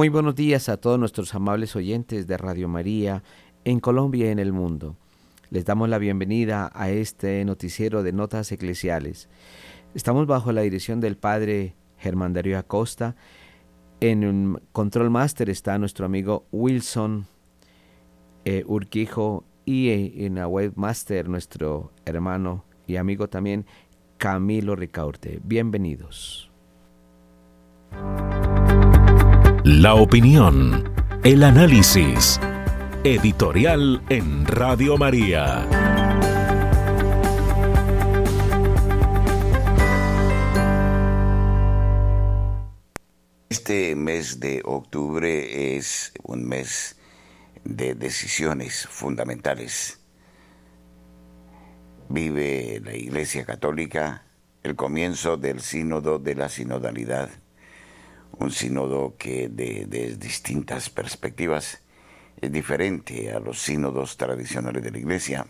Muy buenos días a todos nuestros amables oyentes de Radio María en Colombia y en el mundo. Les damos la bienvenida a este noticiero de notas eclesiales. Estamos bajo la dirección del Padre Germán Darío Acosta. En un Control Master está nuestro amigo Wilson eh, Urquijo y eh, en la Webmaster nuestro hermano y amigo también Camilo Ricaurte. Bienvenidos. La opinión, el análisis. Editorial en Radio María. Este mes de octubre es un mes de decisiones fundamentales. Vive la Iglesia Católica el comienzo del sínodo de la sinodalidad un sínodo que de, distintas perspectivas es diferente a los sínodos tradicionales de la Iglesia,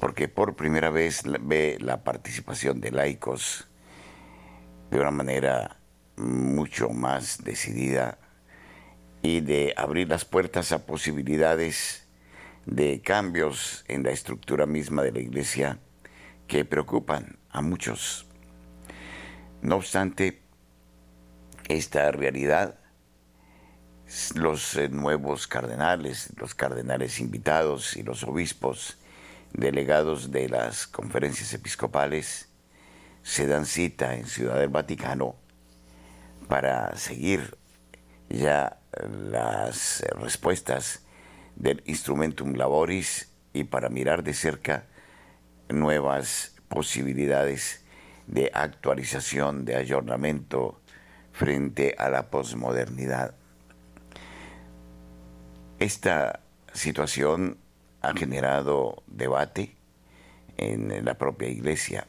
porque por primera vez ve la participación de laicos de una manera mucho más decidida y de abrir las puertas a posibilidades de cambios en la estructura misma de la Iglesia que preocupan a muchos. No obstante, esta realidad, los eh, nuevos cardenales, los cardenales invitados y los obispos delegados de las conferencias episcopales se dan cita en Ciudad del Vaticano para seguir ya las respuestas del Instrumentum Laboris y para mirar de cerca nuevas posibilidades de actualización, de ayornamiento frente a la posmodernidad. Esta situación ha generado debate en la propia iglesia.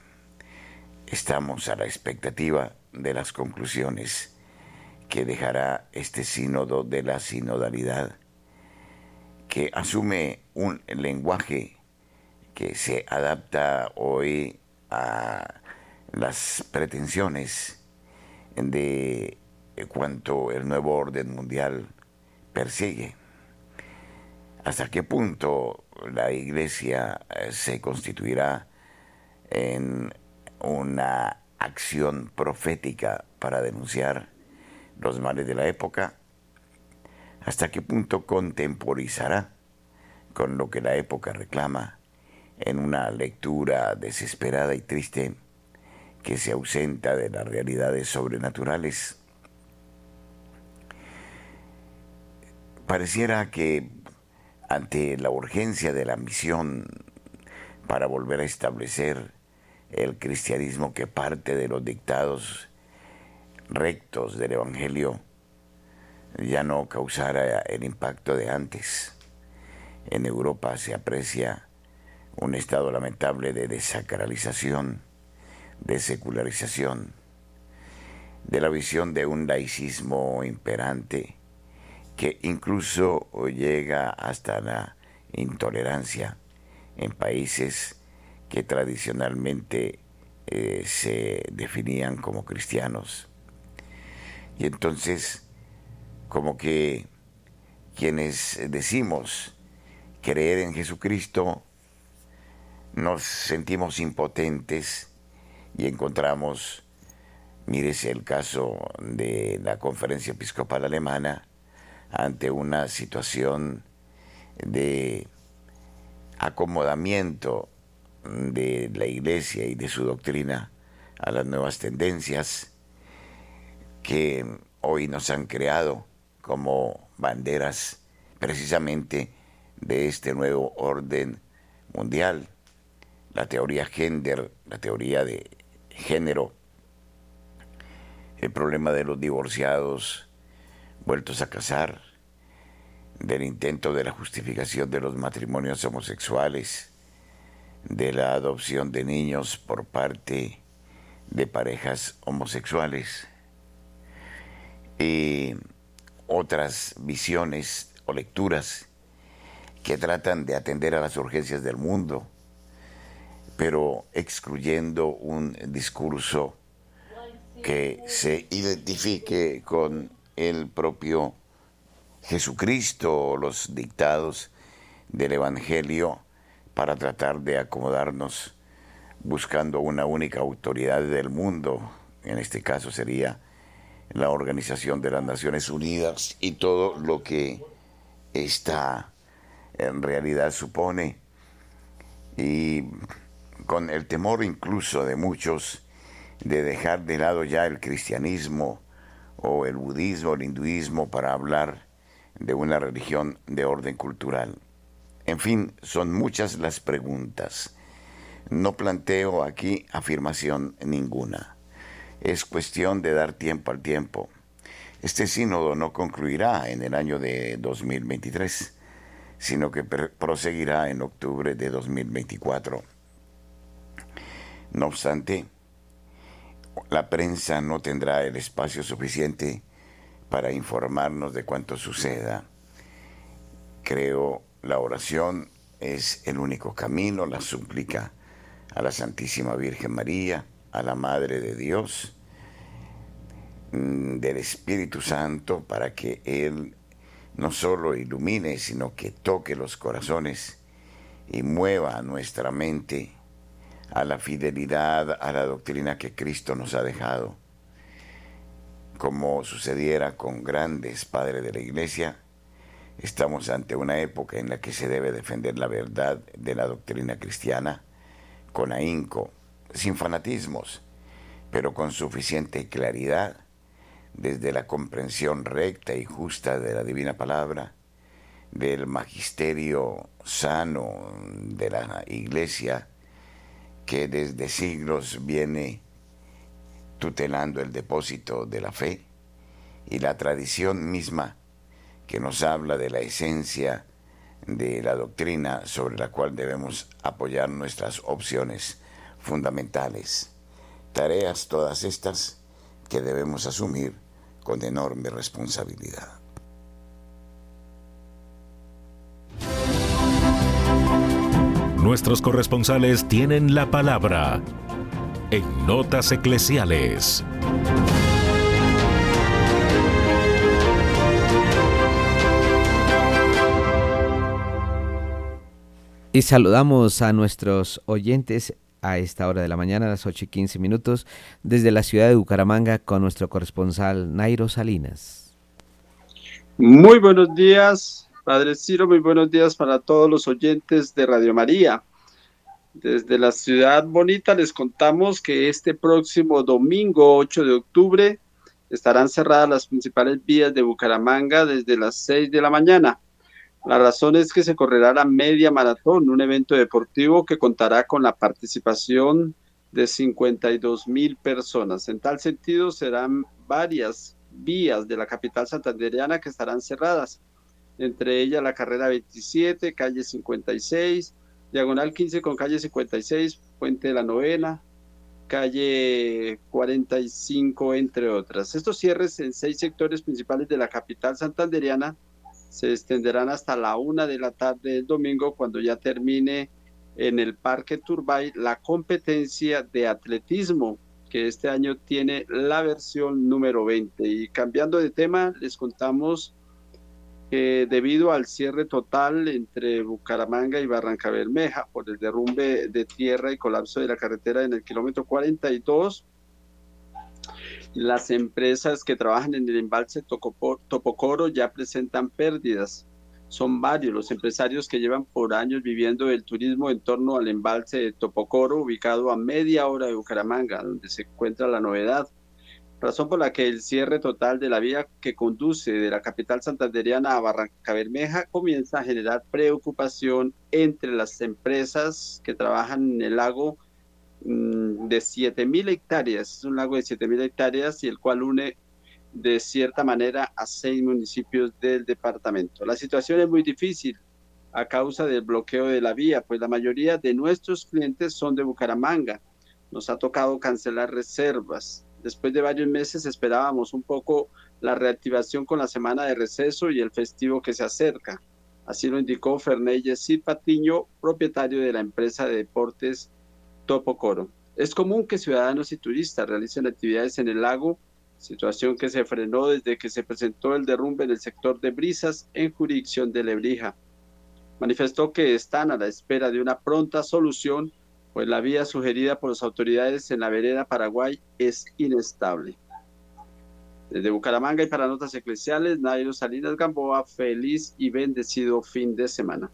Estamos a la expectativa de las conclusiones que dejará este sínodo de la sinodalidad, que asume un lenguaje que se adapta hoy a las pretensiones de cuanto el nuevo orden mundial persigue. ¿Hasta qué punto la iglesia eh, se constituirá en una acción profética para denunciar los males de la época? ¿Hasta qué punto contemporizará con lo que la época reclama en una lectura desesperada y triste que se ausenta de las realidades sobrenaturales. Pareciera que ante la urgencia de la misión para volver a establecer el cristianismo que parte de los dictados rectos del Evangelio, ya no causara el impacto de antes. En Europa se aprecia un estado lamentable de desacralización de secularización, de la visión de un laicismo imperante que incluso llega hasta la intolerancia en países que tradicionalmente eh, se definían como cristianos. Y entonces, como que quienes decimos creer en Jesucristo, nos sentimos impotentes y encontramos, mírese el caso de la conferencia episcopal alemana, ante una situación de acomodamiento de la iglesia y de su doctrina a las nuevas tendencias que hoy nos han creado como banderas precisamente de este nuevo orden mundial. La teoría gender, la teoría de género, el problema de los divorciados vueltos a casar, del intento de la justificación de los matrimonios homosexuales, de la adopción de niños por parte de parejas homosexuales. Y otras visiones o lecturas que tratan de atender a las urgencias del mundo pero excluyendo un discurso que se identifique con el propio Jesucristo o los dictados del Evangelio para tratar de acomodarnos buscando una única autoridad del mundo, en este caso sería la Organización de las Naciones Unidas y todo lo que esta en realidad supone. Y con el temor incluso de muchos de dejar de lado ya el cristianismo o el budismo, el hinduismo para hablar de una religión de orden cultural. En fin, son muchas las preguntas. No planteo aquí afirmación ninguna. Es cuestión de dar tiempo al tiempo. Este sínodo no concluirá en el año de 2023, sino que proseguirá en octubre de 2024. No obstante, la prensa no tendrá el espacio suficiente para informarnos de cuanto suceda. Creo la oración es el único camino, la súplica a la Santísima Virgen María, a la Madre de Dios, mm, del Espíritu Santo, para que Él no solo ilumine, sino que toque los corazones y mueva nuestra mente a la fidelidad a la doctrina que Cristo nos ha dejado. Como sucediera con grandes padres de la Iglesia, estamos ante una época en la que se debe defender la verdad de la doctrina cristiana con ahínco, sin fanatismos, pero con suficiente claridad desde la comprensión recta y justa de la divina palabra, del magisterio sano de la iglesia, que desde siglos viene tutelando el depósito de la fe y la tradición misma que nos habla de la esencia de la doctrina sobre la cual debemos apoyar nuestras opciones fundamentales. Tareas todas estas que debemos asumir con enorme responsabilidad. Nuestros corresponsales tienen la palabra en Notas Eclesiales. Y saludamos a nuestros oyentes a esta hora de la mañana, a las 8 y 15 minutos, desde la ciudad de Bucaramanga con nuestro corresponsal Nairo Salinas. Muy buenos días, Padre Ciro, muy buenos días para todos los oyentes de Radio María. Desde la ciudad bonita les contamos que este próximo domingo 8 de octubre estarán cerradas las principales vías de Bucaramanga desde las 6 de la mañana la razón es que se correrá la media maratón, un evento deportivo que contará con la participación de 52 mil personas. En tal sentido, serán varias vías de la capital santandereana que estarán cerradas, entre ellas la carrera 27, calle 56, diagonal 15 con calle 56, Puente de la Novena, calle 45, entre otras. Estos cierres en seis sectores principales de la capital santandereana se extenderán hasta la una de la tarde del domingo cuando ya termine en el Parque Turbay la competencia de atletismo que este año tiene la versión número 20. Y cambiando de tema, les contamos que debido al cierre total entre Bucaramanga y Barranca Bermeja por el derrumbe de tierra y colapso de la carretera en el kilómetro 42, las empresas que trabajan en el embalse Topocoro ya presentan pérdidas. Son varios los empresarios que llevan por años viviendo el turismo en torno al embalse de Topocoro, ubicado a media hora de Bucaramanga, donde se encuentra la novedad. Razón por la que el cierre total de la vía que conduce de la capital santanderiana a Barranca Bermeja comienza a generar preocupación entre las empresas que trabajan en el lago Mm, de 7.000 hectáreas, es un lago de 7.000 hectáreas y el cual une de cierta manera a seis municipios del departamento. La situación es muy difícil a causa del bloqueo de la vía, pues la mayoría de nuestros clientes son de Bucaramanga. Nos ha tocado cancelar reservas. Después de varios meses esperábamos un poco la reactivación con la semana de receso y el festivo que se acerca. Así lo indicó Ferney Yesid Patiño, propietario de la empresa de deportes Topocoro. Es común que ciudadanos y turistas realicen actividades en el lago situación que se frenó desde que se presentó el derrumbe en el sector de Brisas en jurisdicción de Lebrija. Manifestó que están a la espera de una pronta solución, pues la vía sugerida por las autoridades en la vereda Paraguay es inestable. Desde Bucaramanga y para Notas Eclesiales, Nairo Salinas Gamboa, feliz y bendecido fin de semana.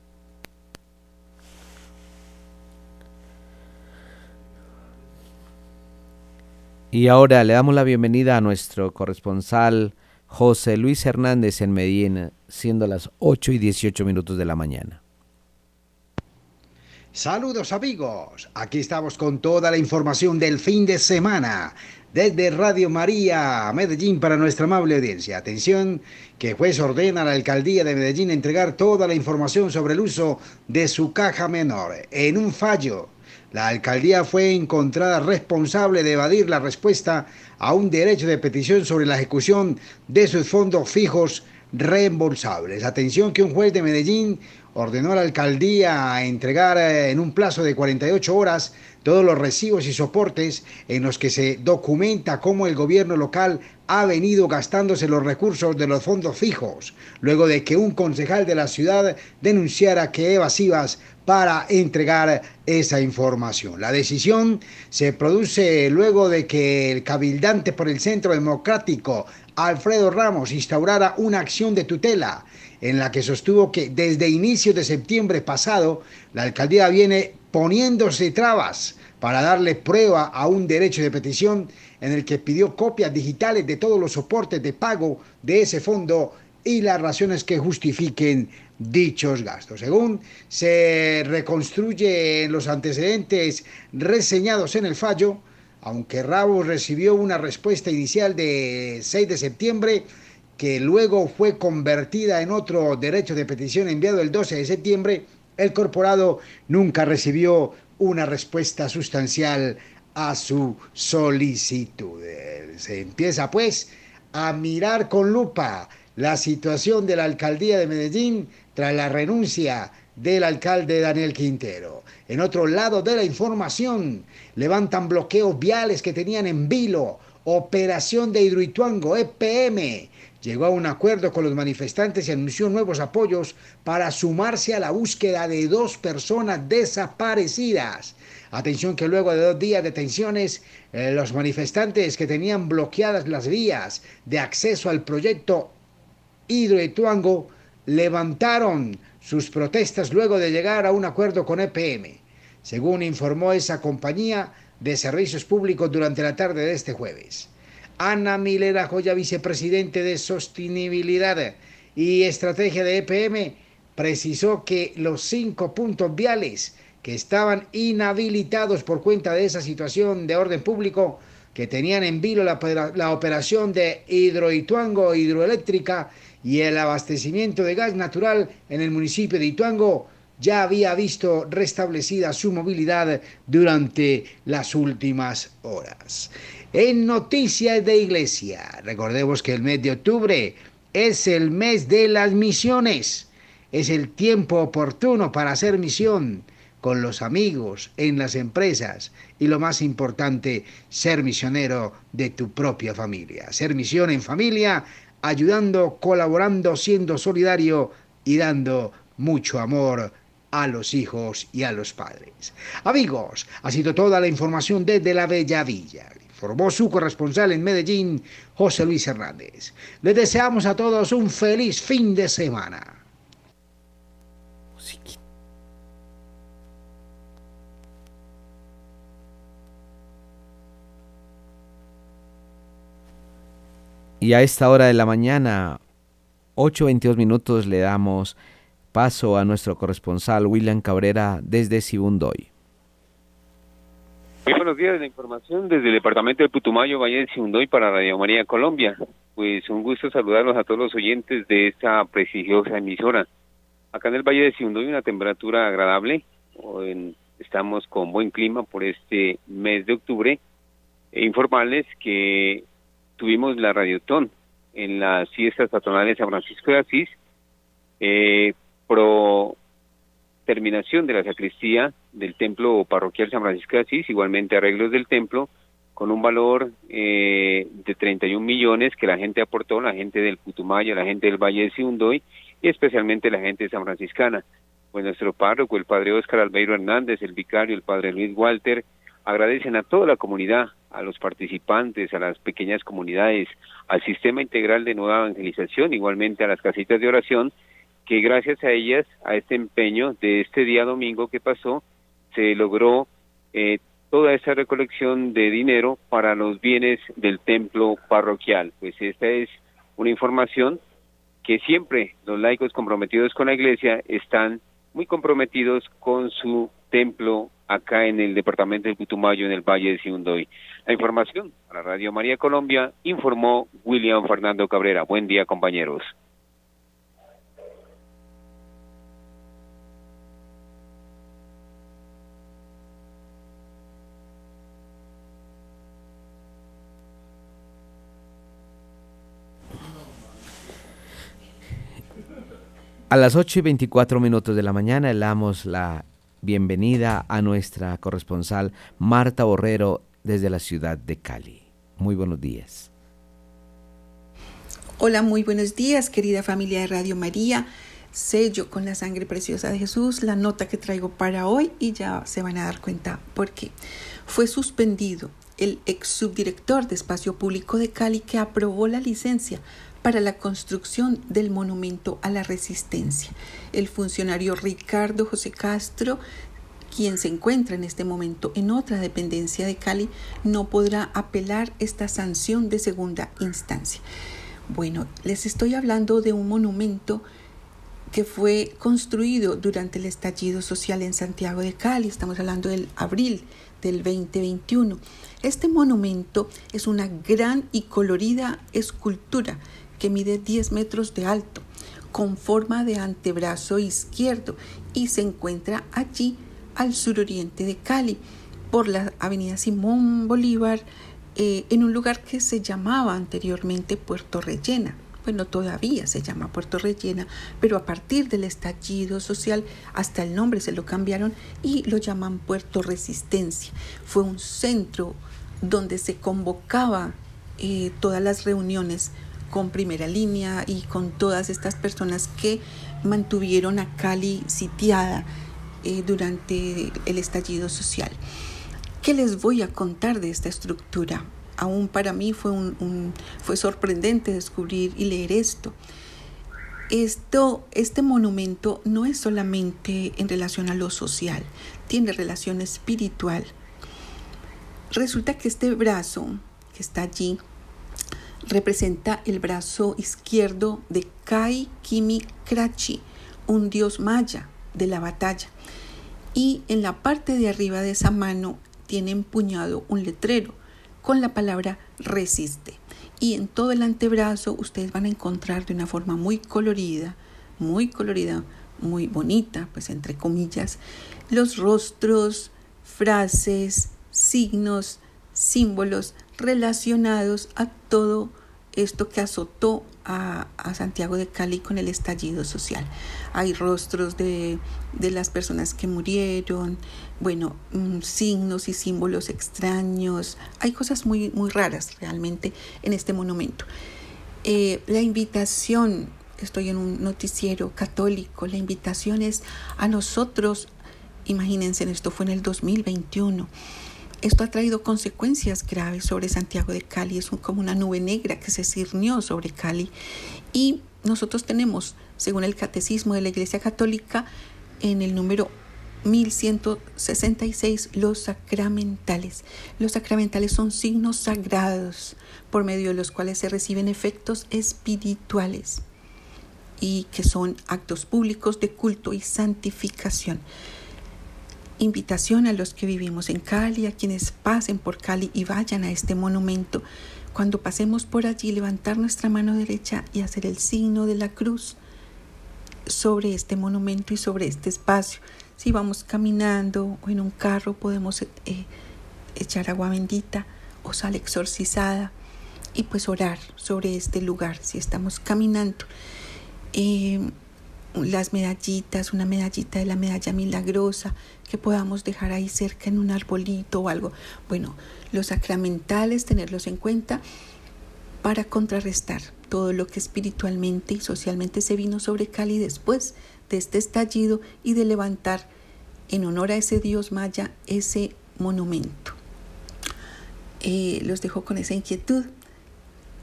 Y ahora le damos la bienvenida a nuestro corresponsal José Luis Hernández en Medellín, siendo las 8 y 18 minutos de la mañana. Saludos amigos, aquí estamos con toda la información del fin de semana desde Radio María Medellín para nuestra amable audiencia. Atención, que juez ordena a la alcaldía de Medellín entregar toda la información sobre el uso de su caja menor. En un fallo la alcaldía fue encontrada responsable de evadir la respuesta a un derecho de petición sobre la ejecución de sus fondos fijos reembolsables. Atención que un juez de Medellín ordenó a la alcaldía entregar eh, en un plazo de 48 horas todos los recibos y soportes en los que se documenta cómo el gobierno local ha venido gastándose los recursos de los fondos fijos, luego de que un concejal de la ciudad denunciara que evasivas para entregar esa información. La decisión se produce luego de que el cabildante por el Centro Democrático, Alfredo Ramos, instaurara una acción de tutela en la que sostuvo que desde inicios de septiembre pasado la alcaldía viene poniéndose trabas para darle prueba a un derecho de petición en el que pidió copias digitales de todos los soportes de pago de ese fondo y las razones que justifiquen dichos gastos. Según se reconstruye los antecedentes reseñados en el fallo, aunque Ramos recibió una respuesta inicial de 6 de septiembre, que luego fue convertida en otro derecho de petición enviado el 12 de septiembre, el corporado nunca recibió una respuesta sustancial a su solicitud. Se empieza pues a mirar con lupa la situación de la alcaldía de Medellín tras la renuncia del alcalde Daniel Quintero. En otro lado de la información, levantan bloqueos viales que tenían en vilo, operación de Hidroituango, EPM, llegó a un acuerdo con los manifestantes y anunció nuevos apoyos para sumarse a la búsqueda de dos personas desaparecidas. Atención que luego de dos días de tensiones, eh, los manifestantes que tenían bloqueadas las vías de acceso al proyecto Hidroituango levantaron sus protestas luego de llegar a un acuerdo con EPM, según informó esa compañía de servicios públicos durante la tarde de este jueves. Ana Milera Joya, vicepresidente de Sostenibilidad y Estrategia de EPM, precisó que los cinco puntos viales que estaban inhabilitados por cuenta de esa situación de orden público, que tenían en vilo la, la operación de hidroituango hidroeléctrica y el abastecimiento de gas natural en el municipio de Ituango, ya había visto restablecida su movilidad durante las últimas horas en Noticias de Iglesia. Recordemos que el mes de octubre es el mes de las misiones. Es el tiempo oportuno para hacer misión con los amigos, en las empresas y lo más importante, ser misionero de tu propia familia. Ser misión en familia, ayudando, colaborando, siendo solidario y dando mucho amor a los hijos y a los padres. Amigos, ha sido toda la información desde la Bella Villa formó su corresponsal en Medellín, José Luis Hernández. Les deseamos a todos un feliz fin de semana. Y a esta hora de la mañana, 8.22 minutos, le damos paso a nuestro corresponsal William Cabrera desde Sibundoy. Muy buenos días, la información desde el departamento de Putumayo, Valle de Siundoy para Radio María Colombia. Pues un gusto saludarlos a todos los oyentes de esta prestigiosa emisora. Acá en el Valle de Siundoy una temperatura agradable, estamos con buen clima por este mes de octubre. E informarles que tuvimos la radiotón en las fiestas patronales de San Francisco de Asís, eh, pro terminación de la sacristía del templo parroquial San Francisco de Asís, igualmente arreglos del templo, con un valor eh, de 31 millones que la gente aportó, la gente del Putumayo, la gente del Valle de Siundoy y especialmente la gente de San Franciscana. Pues nuestro párroco, el padre Óscar Albeiro Hernández, el vicario, el padre Luis Walter, agradecen a toda la comunidad, a los participantes, a las pequeñas comunidades, al sistema integral de nueva evangelización, igualmente a las casitas de oración, que gracias a ellas, a este empeño de este día domingo que pasó, se logró eh, toda esa recolección de dinero para los bienes del templo parroquial. Pues esta es una información que siempre los laicos comprometidos con la iglesia están muy comprometidos con su templo acá en el departamento de Putumayo, en el Valle de Siundoy. La información para Radio María Colombia informó William Fernando Cabrera. Buen día, compañeros. A las 8 y 24 minutos de la mañana le damos la bienvenida a nuestra corresponsal Marta Borrero desde la ciudad de Cali. Muy buenos días. Hola, muy buenos días, querida familia de Radio María. Sello con la sangre preciosa de Jesús la nota que traigo para hoy y ya se van a dar cuenta por qué. Fue suspendido el ex subdirector de Espacio Público de Cali que aprobó la licencia para la construcción del monumento a la resistencia. El funcionario Ricardo José Castro quien se encuentra en este momento en otra dependencia de Cali no podrá apelar esta sanción de segunda instancia. Bueno, les estoy hablando de un monumento que fue construido durante el estallido social en Santiago de Cali, estamos hablando del abril del 2021. Este monumento es una gran y colorida escultura que mide 10 metros de alto, con forma de antebrazo izquierdo y se encuentra allí al suroriente de Cali, por la avenida Simón Bolívar, eh, en un lugar que se llamaba anteriormente Puerto Rellena. Bueno, todavía se llama Puerto Rellena, pero a partir del estallido social hasta el nombre se lo cambiaron y lo llaman Puerto Resistencia. Fue un centro donde se convocaba eh, todas las reuniones con primera línea y con todas estas personas que mantuvieron a Cali sitiada eh, durante el estallido social. ¿Qué les voy a contar de esta estructura? Aún para mí fue, fue sorprendente descubrir y leer esto. Esto, este monumento no es solamente en relación a lo social, tiene relación espiritual. Resulta que este brazo que está allí representa el brazo izquierdo de Kai Kimi Krachi, un dios maya de la batalla. Y en la parte de arriba de esa mano tiene empuñado un letrero con la palabra resiste. Y en todo el antebrazo ustedes van a encontrar de una forma muy colorida, muy colorida, muy bonita, pues entre comillas, los rostros, frases, signos, símbolos relacionados a todo esto que azotó a, Santiago de Cali con el estallido social. Hay rostros de, las personas que murieron, bueno, mm, signos y símbolos extraños. Hay cosas muy, muy raras realmente en este monumento. Eh, la invitación, estoy en un noticiero católico, la invitación es a nosotros, imagínense, esto fue en el 2021 esto ha traído consecuencias graves sobre Santiago de Cali, es como una nube negra que se cirnió sobre Cali. Y nosotros tenemos, según el Catecismo de la Iglesia Católica, en el número 1166 los sacramentales. Los sacramentales son signos sagrados por medio de los cuales se reciben efectos espirituales y que son actos públicos de culto y santificación invitación a los que vivimos en Cali, a quienes pasen por Cali y vayan a este monumento. Cuando pasemos por allí, levantar nuestra mano derecha y hacer el signo de la cruz sobre este monumento y sobre este espacio. Si vamos caminando o en un carro, podemos eh, echar agua bendita o sal exorcizada y pues orar sobre este lugar si estamos caminando. Eh, las medallitas, una medallita de la medalla milagrosa que podamos dejar ahí cerca en un arbolito o algo. Bueno, los sacramentales, tenerlos en cuenta para contrarrestar todo lo que espiritualmente y socialmente se vino sobre Cali después de este estallido y de levantar en honor a ese Dios maya ese monumento. Eh, los dejo con esa inquietud.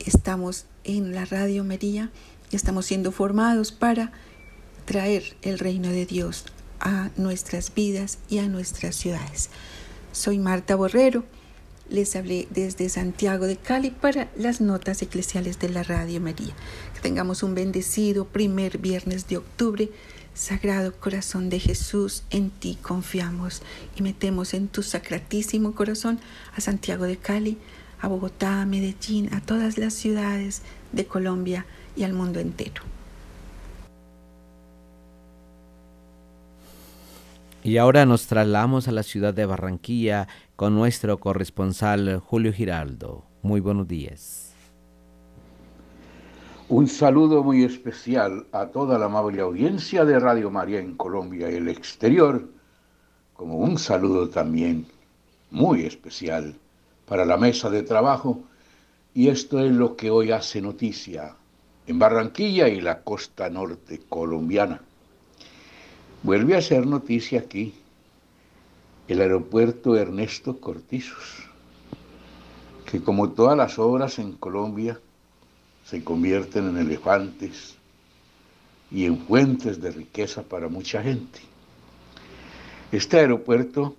Estamos en la Radio María, estamos siendo formados para traer el reino de Dios a nuestras vidas y a nuestras ciudades. Soy Marta Borrero, les hablé desde Santiago de Cali para las notas eclesiales de la Radio María. Que tengamos un bendecido primer viernes de octubre. Sagrado corazón de Jesús, en ti confiamos y metemos en tu sacratísimo corazón a Santiago de Cali, a Bogotá, a Medellín, a todas las ciudades de Colombia y al mundo entero. Y ahora nos trasladamos a la ciudad de Barranquilla con nuestro corresponsal Julio Giraldo. Muy buenos días. Un saludo muy especial a toda la amable audiencia de Radio María en Colombia y el exterior, como un saludo también muy especial para la mesa de trabajo, y esto es lo que hoy hace noticia en Barranquilla y la costa norte colombiana. Vuelve a ser noticia aquí el aeropuerto Ernesto Cortizos, que como todas las obras en Colombia se convierten en elefantes y en fuentes de riqueza para mucha gente. Este aeropuerto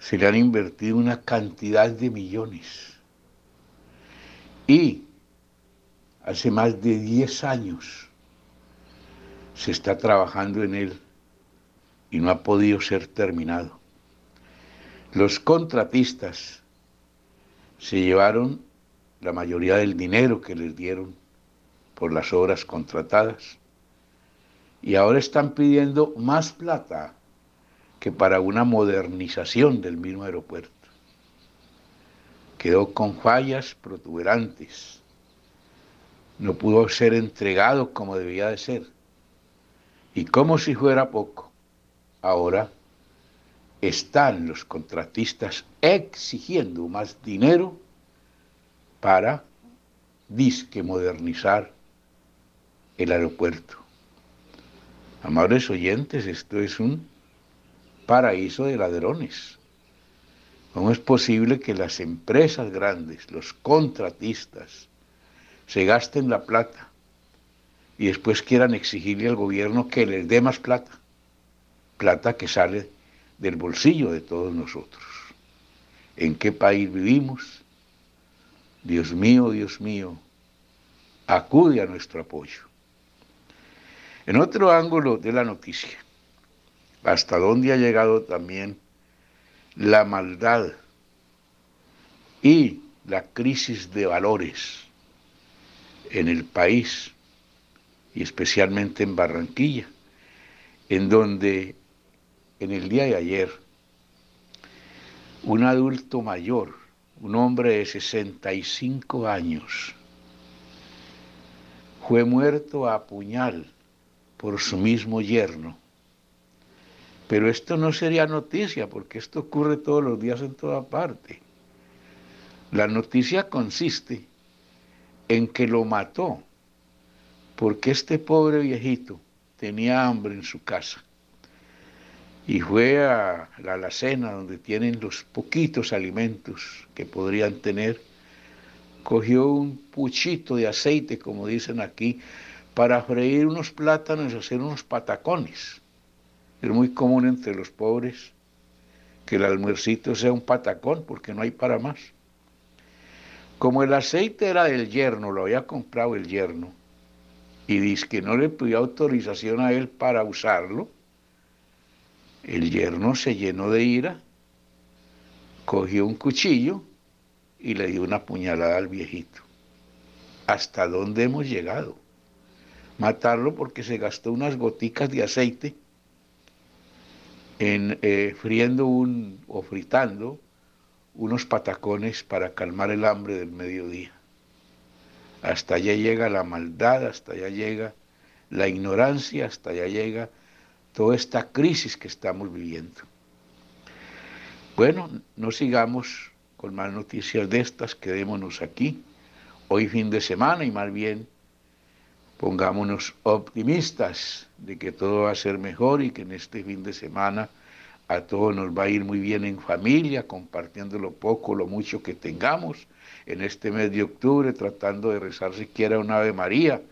se le han invertido una cantidad de millones y hace más de 10 años se está trabajando en él y no ha podido ser terminado. Los contratistas se llevaron la mayoría del dinero que les dieron por las obras contratadas y ahora están pidiendo más plata que para una modernización del mismo aeropuerto. Quedó con fallas protuberantes, no pudo ser entregado como debía de ser y como si fuera poco, ahora están los contratistas exigiendo más dinero para disque modernizar el aeropuerto. Amables oyentes, esto es un paraíso de ladrones. ¿Cómo es posible que las empresas grandes, los contratistas, se gasten la plata y después quieran exigirle al gobierno que les dé más plata, plata que sale del bolsillo de todos nosotros. ¿En qué país vivimos? Dios mío, Dios mío, acude a nuestro apoyo. En otro ángulo de la noticia, hasta dónde ha llegado también la maldad y la crisis de valores en el país especialmente en Barranquilla, en donde en el día de ayer un adulto mayor, un hombre de 65 años, fue muerto a puñal por su mismo yerno. Pero esto no sería noticia, porque esto ocurre todos los días en toda parte. La noticia consiste en que lo mató porque este pobre viejito tenía hambre en su casa y fue a la alacena donde tienen los poquitos alimentos que podrían tener, cogió un puchito de aceite, como dicen aquí, para freír unos plátanos y hacer unos patacones. Es muy común entre los pobres que el almuercito sea un patacón porque no hay para más. Como el aceite era del yerno, lo había comprado el yerno, y dice que no le pidió autorización a él para usarlo, el yerno se llenó de ira, cogió un cuchillo y le dio una puñalada al viejito. ¿Hasta dónde hemos llegado? Matarlo porque se gastó unas goticas de aceite en eh, friendo un, o fritando unos patacones para calmar el hambre del mediodía. Hasta allá llega la maldad, hasta allá llega la ignorancia, hasta allá llega toda esta crisis que estamos viviendo. Bueno, no sigamos con más noticias de estas, quedémonos aquí, hoy fin de semana y más bien pongámonos optimistas de que todo va a ser mejor y que en este fin de semana a todos nos va a ir muy bien en familia, compartiendo lo poco, lo mucho que tengamos en este mes de octubre, tratando de rezar siquiera un Ave María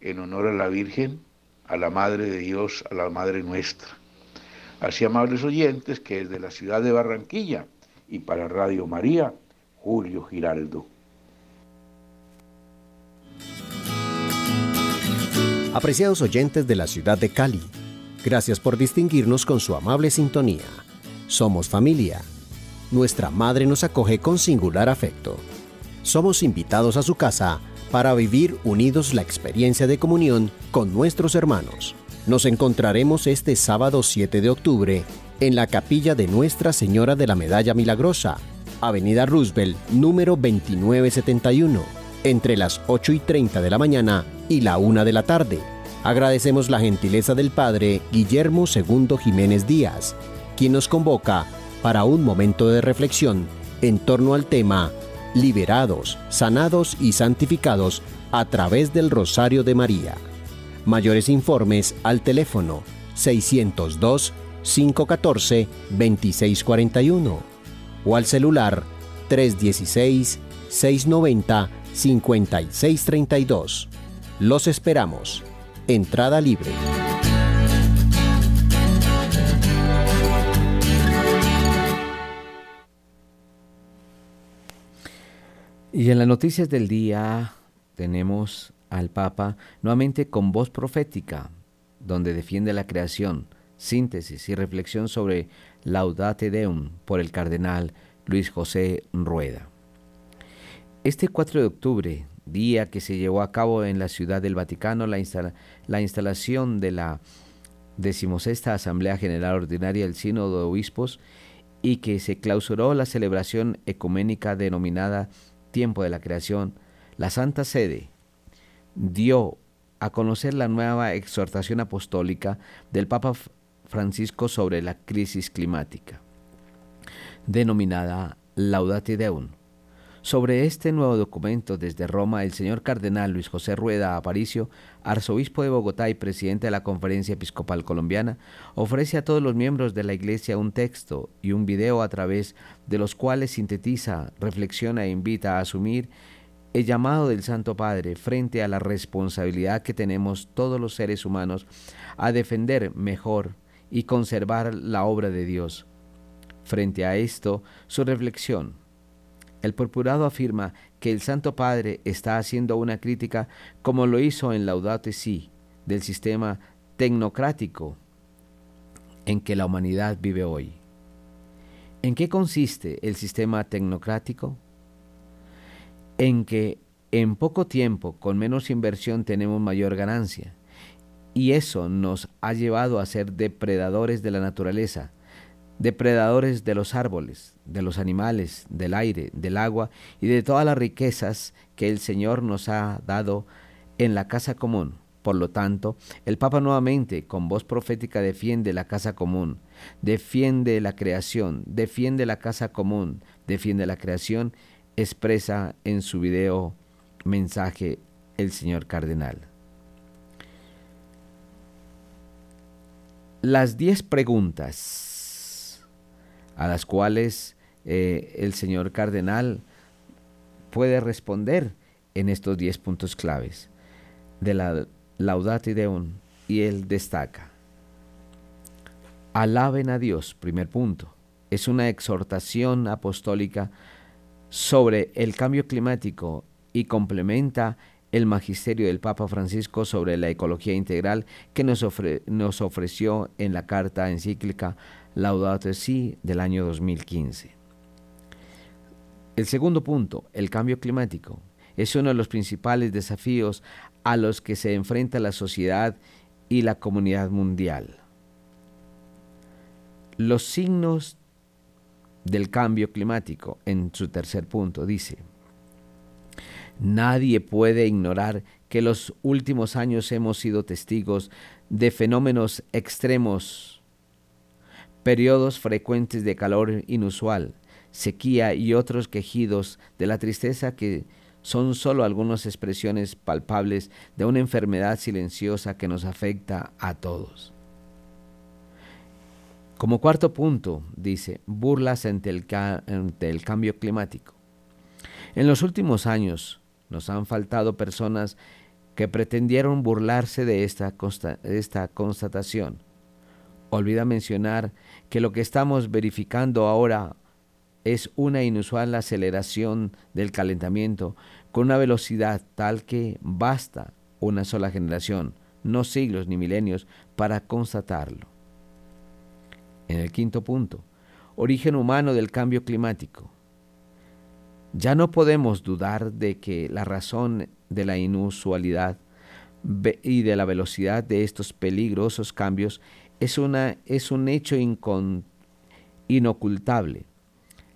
en honor a la Virgen, a la Madre de Dios, a la Madre nuestra. Así, amables oyentes, que desde la ciudad de Barranquilla y para Radio María, Julio Giraldo. Apreciados oyentes de la ciudad de Cali, Gracias por distinguirnos con su amable sintonía. Somos familia. Nuestra madre nos acoge con singular afecto. Somos invitados a su casa para vivir unidos la experiencia de comunión con nuestros hermanos. Nos encontraremos este sábado 7 de octubre en la capilla de Nuestra Señora de la Medalla Milagrosa, Avenida Roosevelt, número 2971, entre las 8 y 30 de la mañana y la 1 de la tarde Agradecemos la gentileza del Padre Guillermo II Jiménez Díaz, quien nos convoca para un momento de reflexión en torno al tema Liberados, sanados y santificados a través del Rosario de María. Mayores informes al teléfono 602 514 2641 o al celular 316 690 5632. Los esperamos. Entrada libre. Y en las noticias del día tenemos al Papa nuevamente con voz profética, donde defiende la creación, síntesis y reflexión sobre Laudate Deum por el cardenal Luis José Rueda. Este 4 de octubre día que se llevó a cabo en la ciudad del Vaticano la, la instalación de la decimosexta Asamblea General Ordinaria del Sínodo de Obispos y que se clausuró la celebración ecuménica denominada Tiempo de la Creación, la Santa Sede dio a conocer la nueva exhortación apostólica del Papa Francisco sobre la crisis climática, denominada Laudate Deum, sobre este nuevo documento desde Roma, el señor cardenal Luis José Rueda Aparicio, arzobispo de Bogotá y presidente de la Conferencia Episcopal Colombiana, ofrece a todos los miembros de la Iglesia un texto y un video a través de los cuales sintetiza, reflexiona e invita a asumir el llamado del Santo Padre frente a la responsabilidad que tenemos todos los seres humanos a defender mejor y conservar la obra de Dios. Frente a esto, su reflexión el purpurado afirma que el Santo Padre está haciendo una crítica como lo hizo en Laudate Si del sistema tecnocrático en que la humanidad vive hoy. ¿En qué consiste el sistema tecnocrático? En que en poco tiempo, con menos inversión, tenemos mayor ganancia. Y eso nos ha llevado a ser depredadores de la naturaleza, depredadores de los árboles, de los animales, del aire, del agua y de todas las riquezas que el Señor nos ha dado en la casa común. Por lo tanto, el Papa nuevamente con voz profética defiende la casa común, defiende la creación, defiende la casa común, defiende la creación, expresa en su video mensaje el señor cardenal. Las diez preguntas a las cuales eh, el señor cardenal puede responder en estos diez puntos claves de la Laudate Deum y él destaca. Alaben a Dios, primer punto. Es una exhortación apostólica sobre el cambio climático y complementa el magisterio del Papa Francisco sobre la ecología integral que nos, nos ofreció en la carta encíclica Laudato Si del año 2015. El segundo punto, el cambio climático, es uno de los principales desafíos a los que se enfrenta la sociedad y la comunidad mundial. Los signos del cambio climático, en su tercer punto, dice, Nadie puede ignorar que los últimos años hemos sido testigos de fenómenos extremos, periodos frecuentes de calor inusual, sequía y otros quejidos de la tristeza que son solo algunas expresiones palpables de una enfermedad silenciosa que nos afecta a todos. Como cuarto punto, dice, burlas ante el, el, cambio climático. En los últimos años nos han faltado personas que pretendieron burlarse de esta, esta constatación. Olvida mencionar que lo que estamos verificando ahora es una inusual aceleración del calentamiento con una velocidad tal que basta una sola generación, no siglos ni milenios, para constatarlo. En el quinto punto, origen humano del cambio climático. Ya no podemos dudar de que la razón de la inusualidad y de la velocidad de estos peligrosos cambios es, una, es un hecho inocultable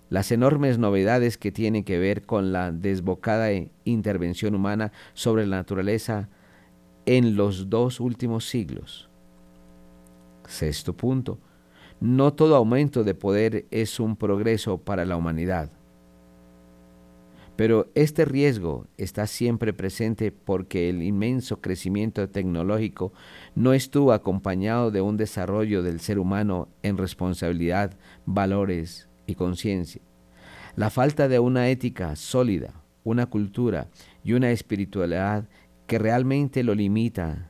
las enormes novedades que tienen que ver con la desbocada intervención humana sobre la naturaleza en los dos últimos siglos. Sexto punto. No todo aumento de poder es un progreso para la humanidad. Pero este riesgo está siempre presente porque el inmenso crecimiento tecnológico no estuvo acompañado de un desarrollo del ser humano en responsabilidad, valores y conciencia. La falta de una ética sólida, una cultura y una espiritualidad que realmente lo limita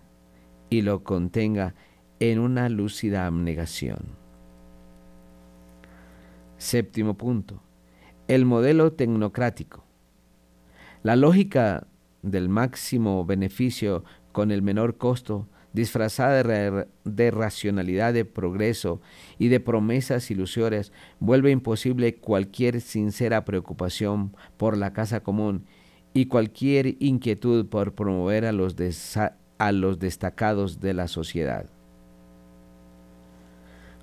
y lo contenga en una lúcida abnegación. Séptimo punto. El modelo tecnocrático. La lógica del máximo beneficio con el menor costo disfrazada de, racionalidad, de progreso y de promesas ilusorias, vuelve imposible cualquier sincera preocupación por la casa común y cualquier inquietud por promover a los, a los destacados de la sociedad.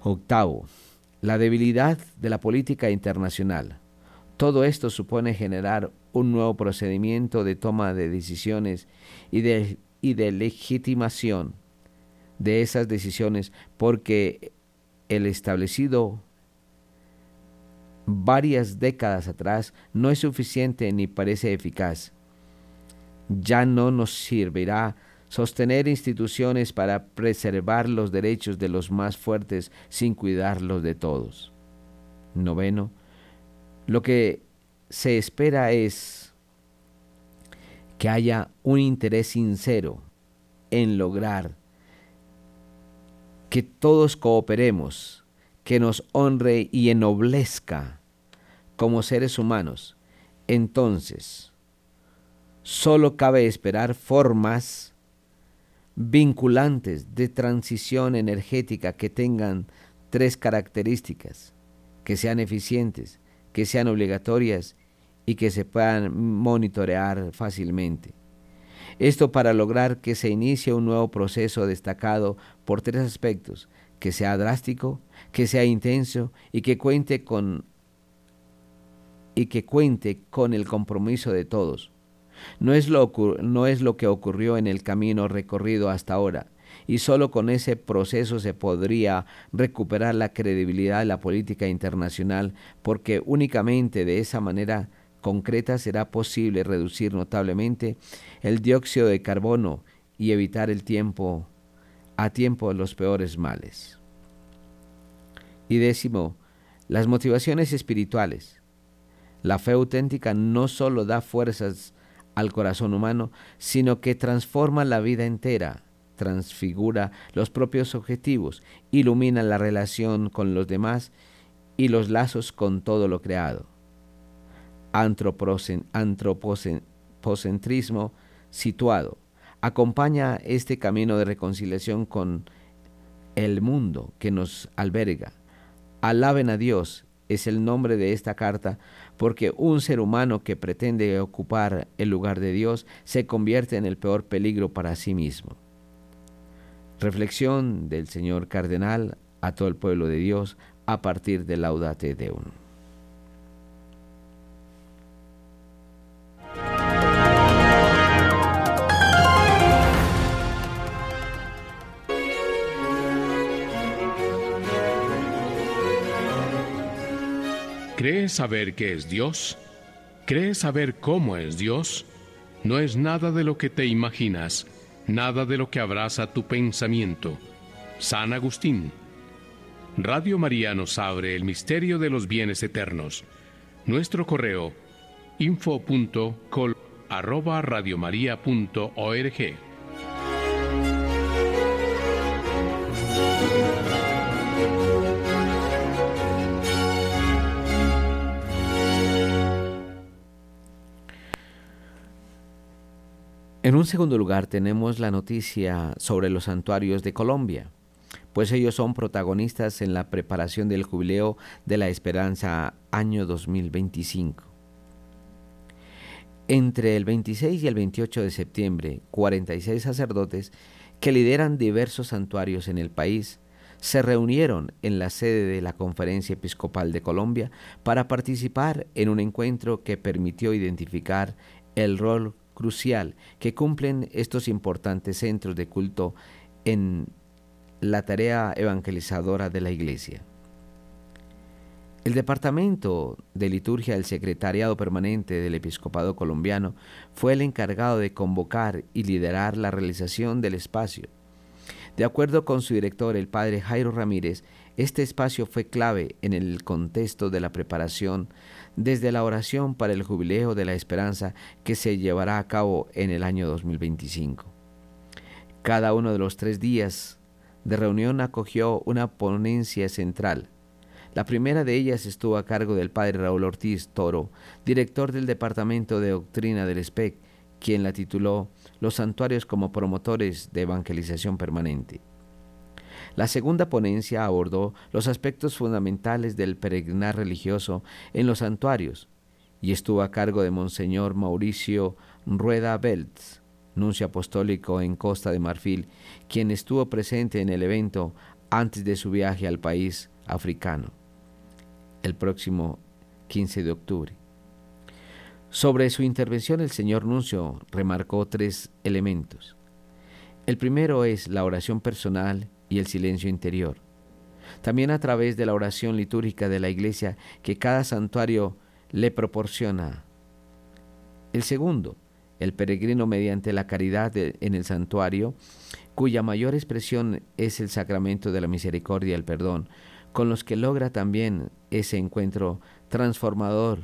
Octavo, la debilidad de la política internacional. Todo esto supone generar un nuevo procedimiento de toma de decisiones y de, y de legitimación de esas decisiones porque el establecido varias décadas atrás no es suficiente ni parece eficaz. Ya no nos servirá sostener instituciones para preservar los derechos de los más fuertes sin cuidar los de todos. Noveno, lo que se espera es que haya un interés sincero en lograr que todos cooperemos, que nos honre y ennoblezca como seres humanos. Entonces, solo cabe esperar formas vinculantes de transición energética que tengan tres características, que sean eficientes, que sean obligatorias y que se puedan monitorear fácilmente. Esto para lograr que se inicie un nuevo proceso destacado por tres aspectos, que sea drástico, que sea intenso y que cuente con y que cuente con el compromiso de todos. No es, lo, no es lo que ocurrió en el camino recorrido hasta ahora, y solo con ese proceso se podría recuperar la credibilidad de la política internacional, porque únicamente de esa manera concreta será posible reducir notablemente el dióxido de carbono y evitar el tiempo a tiempo los peores males. Y décimo, las motivaciones espirituales. La fe auténtica no solo da fuerzas al corazón humano, sino que transforma la vida entera, transfigura los propios objetivos, ilumina la relación con los demás y los lazos con todo lo creado antropocentrismo situado. Acompaña este camino de reconciliación con el mundo que nos alberga. Alaben a Dios es el nombre de esta carta porque un ser humano que pretende ocupar el lugar de Dios se convierte en el peor peligro para sí mismo. Reflexión del señor cardenal a todo el pueblo de Dios a partir de Laudate Deum. ¿Crees saber qué es Dios? ¿Crees saber cómo es Dios? No es nada de lo que te imaginas, nada de lo que abraza tu pensamiento. San Agustín. Radio María nos abre el misterio de los bienes eternos. Nuestro correo info.col En un segundo lugar tenemos la noticia sobre los santuarios de Colombia, pues ellos son protagonistas en la preparación del jubileo de la esperanza año 2025. Entre el 26 y el 28 de septiembre, 46 sacerdotes que lideran diversos santuarios en el país se reunieron en la sede de la Conferencia Episcopal de Colombia para participar en un encuentro que permitió identificar el rol crucial que cumplen estos importantes centros de culto en la tarea evangelizadora de la Iglesia. El Departamento de Liturgia del Secretariado Permanente del Episcopado Colombiano fue el encargado de convocar y liderar la realización del espacio. De acuerdo con su director, el padre Jairo Ramírez, este espacio fue clave en el contexto de la preparación desde la oración para el jubileo de la esperanza que se llevará a cabo en el año 2025. Cada uno de los tres días de reunión acogió una ponencia central. La primera de ellas estuvo a cargo del padre Raúl Ortiz Toro, director del Departamento de Doctrina del SPEC, quien la tituló Los santuarios como promotores de evangelización permanente. La segunda ponencia abordó los aspectos fundamentales del peregrinar religioso en los santuarios y estuvo a cargo de Monseñor Mauricio Rueda Beltz, nuncio apostólico en Costa de Marfil, quien estuvo presente en el evento antes de su viaje al país africano, el próximo 15 de octubre. Sobre su intervención el señor Nuncio remarcó tres elementos. El primero es la oración personal y el silencio interior. También a través de la oración litúrgica de la iglesia que cada santuario le proporciona. El segundo, el peregrino mediante la caridad en el santuario, cuya mayor expresión es el sacramento de la misericordia y el perdón, con los que logra también ese encuentro transformador.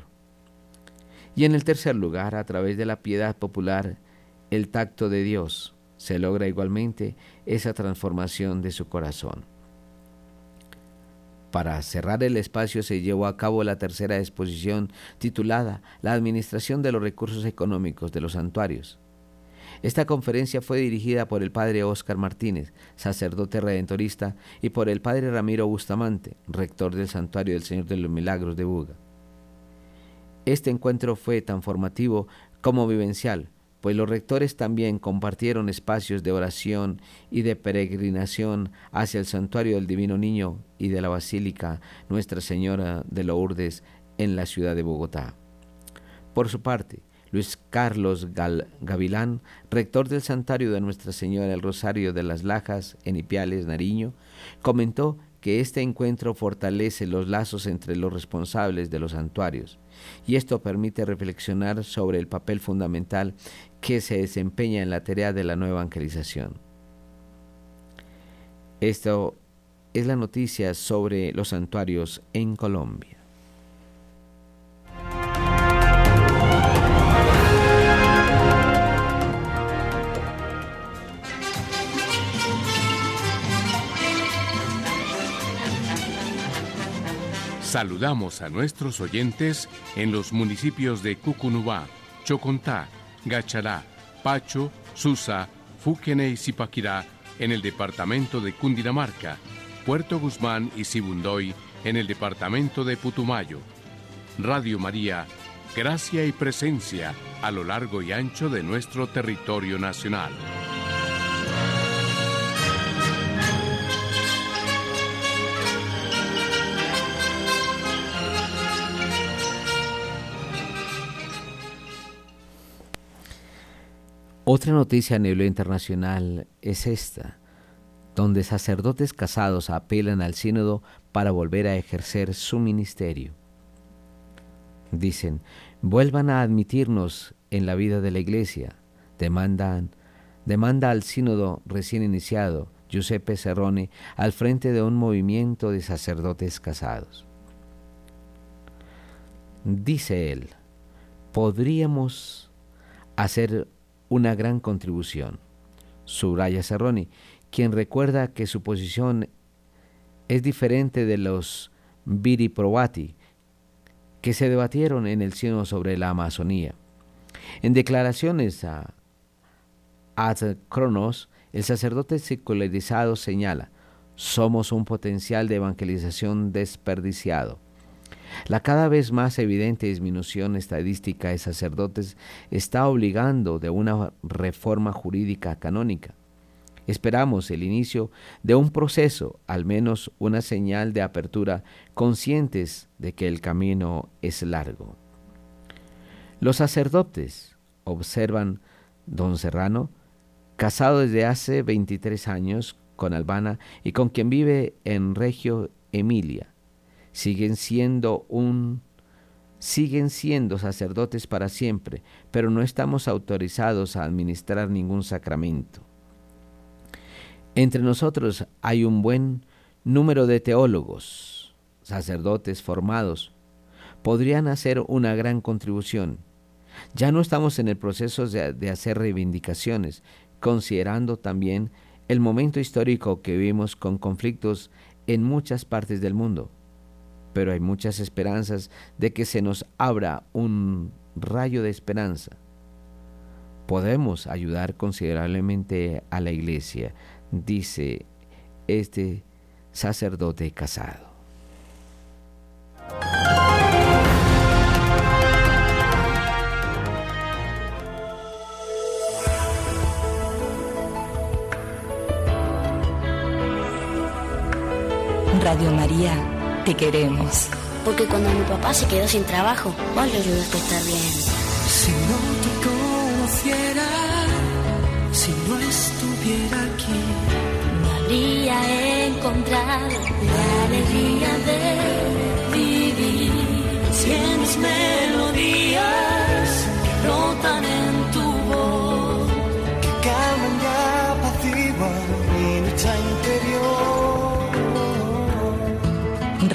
Y en el tercer lugar, a través de la piedad popular, el tacto de Dios, se logra igualmente esa transformación de su corazón. Para cerrar el espacio se llevó a cabo la tercera exposición titulada La Administración de los Recursos Económicos de los Santuarios. Esta conferencia fue dirigida por el padre Óscar Martínez, sacerdote redentorista, y por el padre Ramiro Bustamante, rector del Santuario del Señor de los Milagros de Buga. Este encuentro fue tan formativo como vivencial, pues los rectores también compartieron espacios de oración y de peregrinación hacia el santuario del Divino Niño y de la Basílica Nuestra Señora de Lourdes en la ciudad de Bogotá. Por su parte, Luis Carlos Gavilán, rector del Santuario de Nuestra Señora del Rosario de las Lajas en Ipiales, Nariño, comentó que este encuentro fortalece los lazos entre los responsables de los santuarios y esto permite reflexionar sobre el papel fundamental que se desempeña en la tarea de la nueva evangelización. Esto es la noticia sobre los santuarios en Colombia. Saludamos a nuestros oyentes en los municipios de Cucunubá, Chocontá, Gachará, Pacho, Susa, Fúquene y Zipaquirá en el departamento de Cundinamarca, Puerto Guzmán y Sibundoy en el departamento de Putumayo. Radio María, gracia y presencia a lo largo y ancho de nuestro territorio nacional. Otra noticia a nivel internacional es esta, donde sacerdotes casados apelan al sínodo para volver a ejercer su ministerio. Dicen, vuelvan a admitirnos en la vida de la iglesia. Demandan, demanda al sínodo recién iniciado, Giuseppe Serrone, al frente de un movimiento de sacerdotes casados. Dice él, podríamos hacer una gran contribución. Subraya Serroni, quien recuerda que su posición es diferente de los Viri Provati, que se debatieron en el cielo sobre la Amazonía. En declaraciones a Ad Cronos, el sacerdote secularizado señala, somos un potencial de evangelización desperdiciado. La cada vez más evidente disminución estadística de sacerdotes está obligando de una reforma jurídica canónica. Esperamos el inicio de un proceso, al menos una señal de apertura, conscientes de que el camino es largo. Los sacerdotes, observan don Serrano, casado desde hace 23 años con Albana y con quien vive en Regio Emilia, siguen siendo un siguen siendo sacerdotes para siempre, pero no estamos autorizados a administrar ningún sacramento. Entre nosotros hay un buen número de teólogos, sacerdotes formados. Podrían hacer una gran contribución. Ya no estamos en el proceso de, de hacer reivindicaciones, considerando también el momento histórico que vivimos con conflictos en muchas partes del mundo pero hay muchas esperanzas de que se nos abra un rayo de esperanza. Podemos ayudar considerablemente a la iglesia, dice este sacerdote casado. Radio María te queremos. Porque cuando mi papá se quedó sin trabajo, vos le ayudaste a estar bien. Si no te conociera, si no estuviera aquí, me habría encontrado la alegría de vivir. Tienes melodías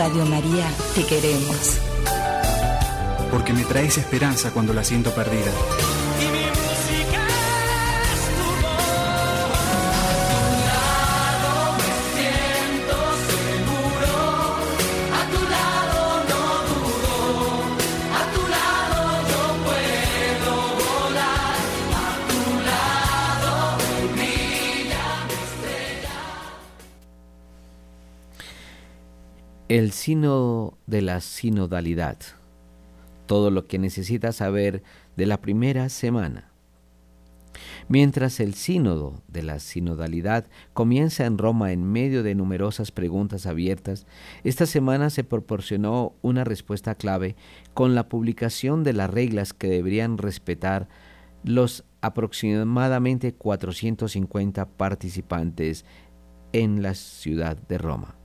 Radio María, te queremos. Porque me traes esperanza cuando la siento perdida. El sino de la sinodalidad. Todo lo que necesitas saber de la primera semana. Mientras el sínodo de la sinodalidad comienza en Roma en medio de numerosas preguntas abiertas, esta semana se proporcionó una respuesta clave con la publicación de las reglas que deberían respetar los aproximadamente 450 participantes en la ciudad de Roma.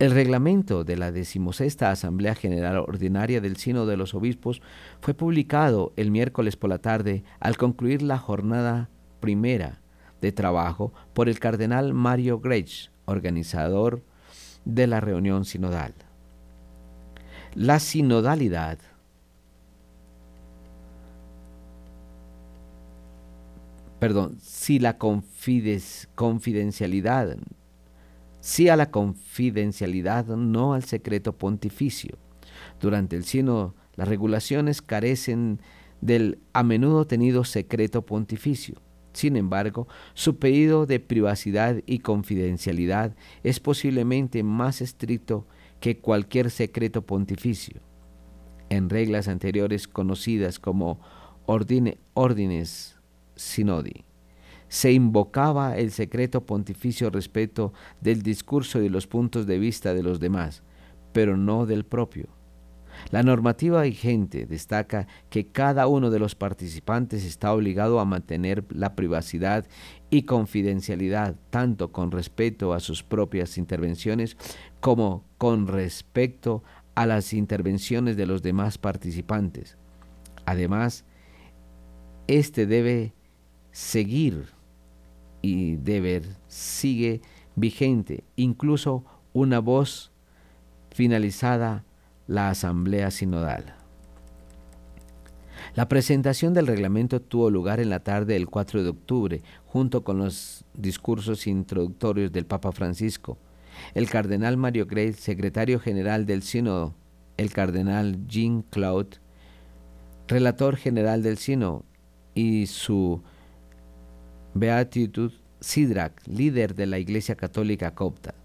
El reglamento de la decimosexta Asamblea General Ordinaria del Sino de los Obispos fue publicado el miércoles por la tarde al concluir la jornada primera de trabajo por el cardenal Mario Grech, organizador de la reunión sinodal. La sinodalidad perdón, si la confidencialidad sí a la confidencialidad, no al secreto pontificio. Durante el sínodo, las regulaciones carecen del a menudo tenido secreto pontificio. Sin embargo, su pedido de privacidad y confidencialidad es posiblemente más estricto que cualquier secreto pontificio. En reglas anteriores conocidas como ordine, órdenes sinodi se invocaba el secreto pontificio respecto del discurso y los puntos de vista de los demás, pero no del propio. La normativa vigente destaca que cada uno de los participantes está obligado a mantener la privacidad y confidencialidad tanto con respecto a sus propias intervenciones como con respecto a las intervenciones de los demás participantes. Además, este debe seguir y deber sigue vigente, incluso una voz finalizada la asamblea sinodal. La presentación del reglamento tuvo lugar en la tarde del 4 de octubre, junto con los discursos introductorios del Papa Francisco. El cardenal Mario Grey, secretario general del Sínodo, el cardenal Jean Claude, relator general del Sínodo, y su Beatitud Sidrak, líder de la Iglesia Católica Copta.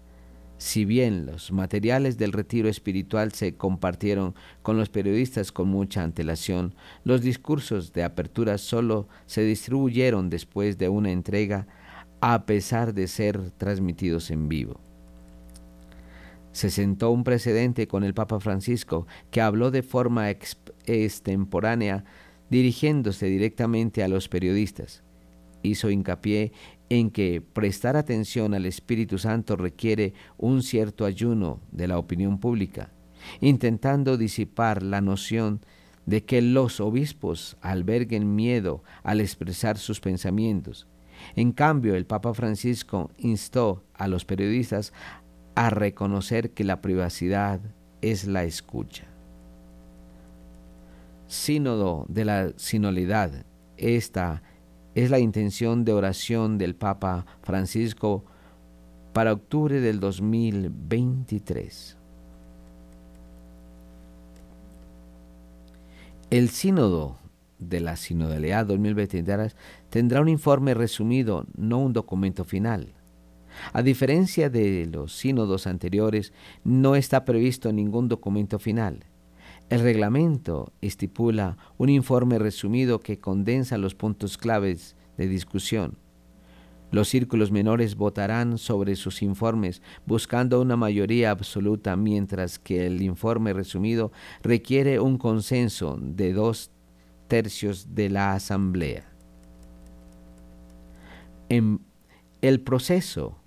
Si bien los materiales del retiro espiritual se compartieron con los periodistas con mucha antelación, los discursos de apertura solo se distribuyeron después de una entrega a pesar de ser transmitidos en vivo. Se sentó un precedente con el Papa Francisco, que habló de forma extemporánea, dirigiéndose directamente a los periodistas. Hizo hincapié en que prestar atención al Espíritu Santo requiere un cierto ayuno de la opinión pública, intentando disipar la noción de que los obispos alberguen miedo al expresar sus pensamientos. En cambio, el Papa Francisco instó a los periodistas a reconocer que la privacidad es la escucha. Sínodo de la sinolidad. Esta es la intención de oración del Papa Francisco para octubre del 2023. El sínodo de la sinodalidad 2023 tendrá un informe resumido, no un documento final. A diferencia de los sínodos anteriores, no está previsto ningún documento final. El reglamento estipula un informe resumido que condensa los puntos claves de discusión. Los círculos menores votarán sobre sus informes buscando una mayoría absoluta, mientras que el informe resumido requiere un consenso de dos tercios de la Asamblea. En el proceso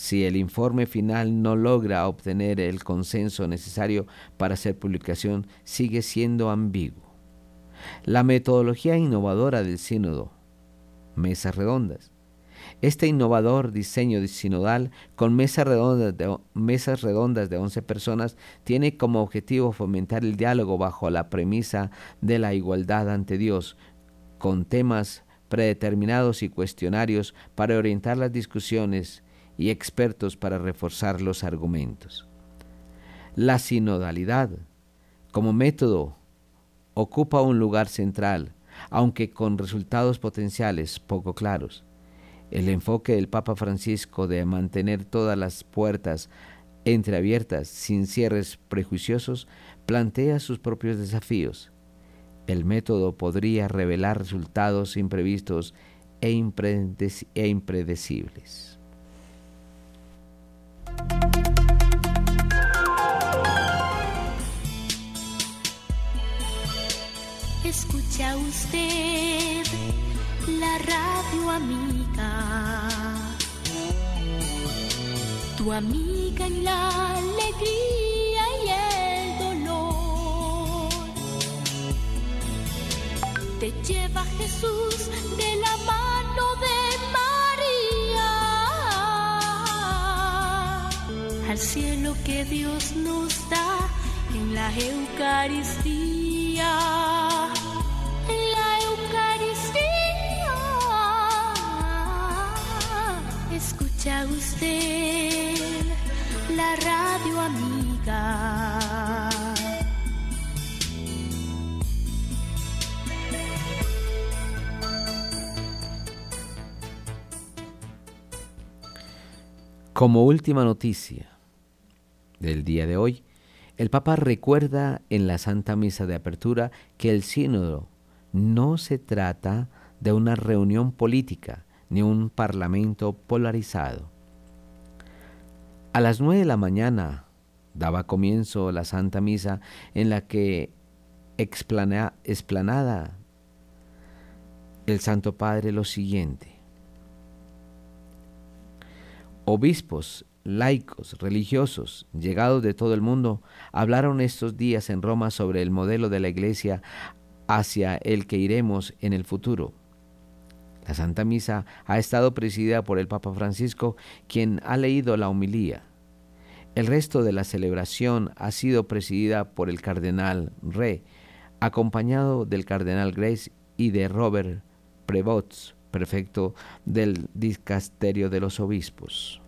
si el informe final no logra obtener el consenso necesario para hacer publicación, sigue siendo ambiguo. La metodología innovadora del sínodo, mesas redondas. Este innovador diseño sinodal con mesas redondas, de, mesas redondas de 11 personas tiene como objetivo fomentar el diálogo bajo la premisa de la igualdad ante Dios, con temas predeterminados y cuestionarios para orientar las discusiones y expertos para reforzar los argumentos. La sinodalidad, como método, ocupa un lugar central, aunque con resultados potenciales poco claros. El enfoque del Papa Francisco de mantener todas las puertas entreabiertas sin cierres prejuiciosos plantea sus propios desafíos. El método podría revelar resultados imprevistos e, impredecibles. Escucha usted la radio amiga, tu amiga en la alegría y el dolor. Te lleva Jesús de la mano al cielo que Dios nos da en la Eucaristía. Escucha usted la radio amiga. Como última noticia del día de hoy, el Papa recuerda en la Santa Misa de Apertura que el sínodo no se trata de una reunión política, ni un parlamento polarizado. A las nueve de la mañana daba comienzo la Santa Misa en la que explanada el Santo Padre lo siguiente. Obispos laicos, religiosos, llegados de todo el mundo, hablaron estos días en Roma sobre el modelo de la Iglesia hacia el que iremos en el futuro. La Santa Misa ha estado presidida por el Papa Francisco, quien ha leído la homilía. El resto de la celebración ha sido presidida por el cardenal Re, acompañado del cardenal Grace y de Robert Prevost, prefecto del dicasterio de los obispos.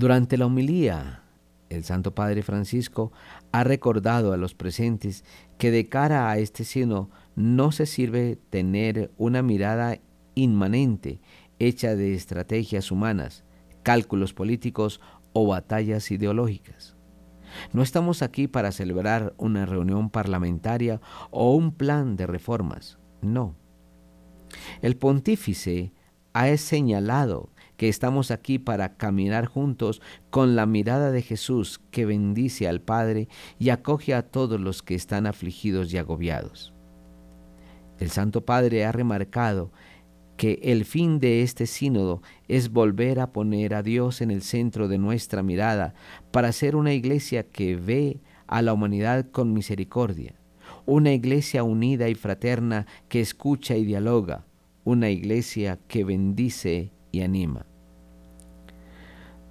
Durante la homilía, el Santo Padre Francisco ha recordado a los presentes que de cara a este signo no se sirve tener una mirada inmanente hecha de estrategias humanas, cálculos políticos o batallas ideológicas. No estamos aquí para celebrar una reunión parlamentaria o un plan de reformas, no. El pontífice ha señalado que estamos aquí para caminar juntos con la mirada de Jesús que bendice al Padre y acoge a todos los que están afligidos y agobiados. El Santo Padre ha remarcado que el fin de este sínodo es volver a poner a Dios en el centro de nuestra mirada para ser una iglesia que ve a la humanidad con misericordia, una iglesia unida y fraterna que escucha y dialoga, una iglesia que bendice y anima.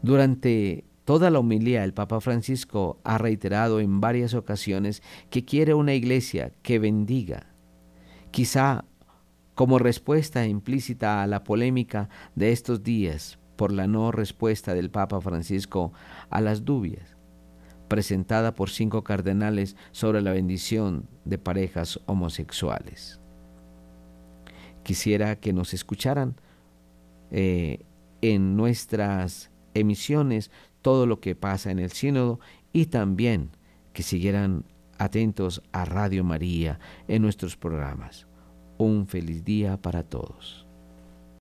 Durante toda la homilía el Papa Francisco ha reiterado en varias ocasiones que quiere una iglesia que bendiga. Quizá como respuesta implícita a la polémica de estos días por la no respuesta del Papa Francisco a las dubias presentada por cinco cardenales sobre la bendición de parejas homosexuales. Quisiera que nos escucharan eh, en nuestras emisiones todo lo que pasa en el sínodo y también que siguieran atentos a Radio María en nuestros programas. Un feliz día para todos.